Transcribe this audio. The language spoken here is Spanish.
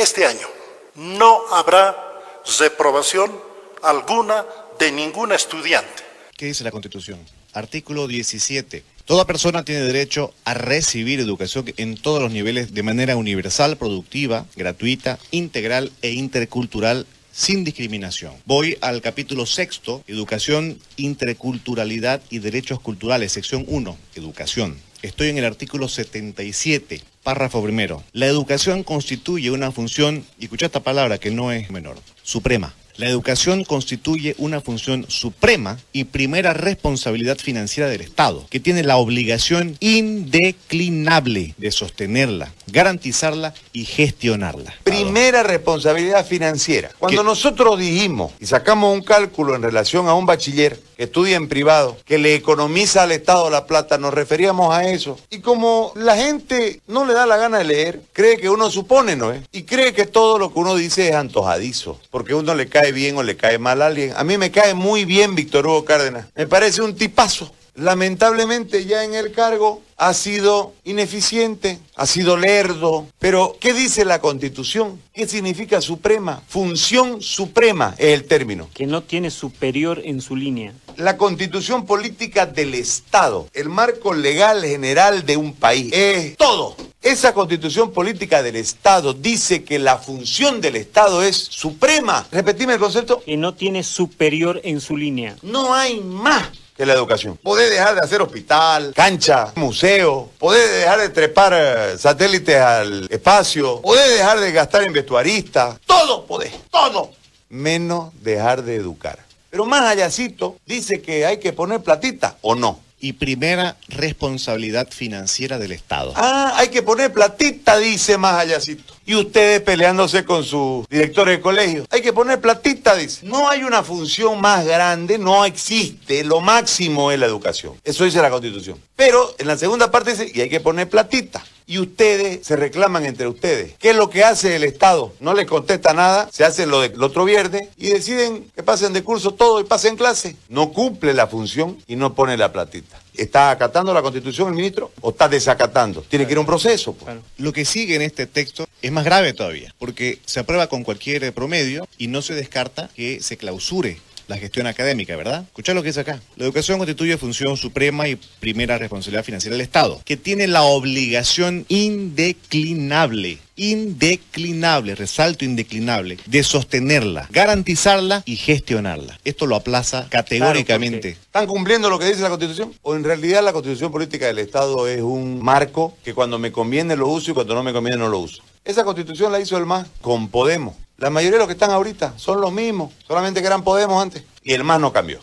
este año no habrá reprobación alguna de ningún estudiante. ¿Qué dice la Constitución? Artículo 17. Toda persona tiene derecho a recibir educación en todos los niveles de manera universal, productiva, gratuita, integral e intercultural sin discriminación. Voy al capítulo sexto, Educación, Interculturalidad y Derechos Culturales, sección 1, Educación. Estoy en el artículo 77, párrafo primero. La educación constituye una función, y escucha esta palabra que no es menor, suprema. La educación constituye una función suprema y primera responsabilidad financiera del Estado, que tiene la obligación indeclinable de sostenerla, garantizarla y gestionarla. Primera responsabilidad financiera. Cuando nosotros dijimos y sacamos un cálculo en relación a un bachiller que estudia en privado, que le economiza al Estado la plata, nos referíamos a eso. Y como la gente no le da la gana de leer, cree que uno supone, ¿no es? Y cree que todo lo que uno dice es antojadizo, porque uno le cae bien o le cae mal a alguien. A mí me cae muy bien Víctor Hugo Cárdenas. Me parece un tipazo. Lamentablemente ya en el cargo ha sido ineficiente, ha sido lerdo. Pero, ¿qué dice la Constitución? ¿Qué significa suprema? Función suprema es el término. Que no tiene superior en su línea. La constitución política del Estado, el marco legal general de un país, es todo. Esa constitución política del Estado dice que la función del Estado es suprema. Repetime el concepto. Que no tiene superior en su línea. No hay más que la educación. Podés dejar de hacer hospital, cancha, museo, podés dejar de trepar eh, satélites al espacio, podés dejar de gastar en vestuaristas, todo podés, todo, menos dejar de educar. Pero más allácito dice que hay que poner platita o no. Y primera responsabilidad financiera del Estado. Ah, hay que poner platita, dice más allácito. Y ustedes peleándose con su director de colegio. Hay que poner platita, dice. No hay una función más grande, no existe. Lo máximo es la educación. Eso dice la Constitución. Pero en la segunda parte dice, y hay que poner platita y ustedes se reclaman entre ustedes. ¿Qué es lo que hace el Estado? No les contesta nada, se hace lo del otro viernes y deciden que pasen de curso todo y pasen clase. No cumple la función y no pone la platita. ¿Está acatando la Constitución el ministro o está desacatando? Tiene que ir a un proceso. Pues. Lo que sigue en este texto es más grave todavía, porque se aprueba con cualquier promedio y no se descarta que se clausure la gestión académica, ¿verdad? Escuchá lo que dice acá. La educación constituye función suprema y primera responsabilidad financiera del Estado, que tiene la obligación indeclinable indeclinable, resalto indeclinable, de sostenerla, garantizarla y gestionarla. Esto lo aplaza categóricamente. ¿Están cumpliendo lo que dice la Constitución? ¿O en realidad la Constitución Política del Estado es un marco que cuando me conviene lo uso y cuando no me conviene no lo uso? Esa Constitución la hizo el MAS con Podemos. La mayoría de los que están ahorita son los mismos, solamente que eran Podemos antes. Y el MAS no cambió.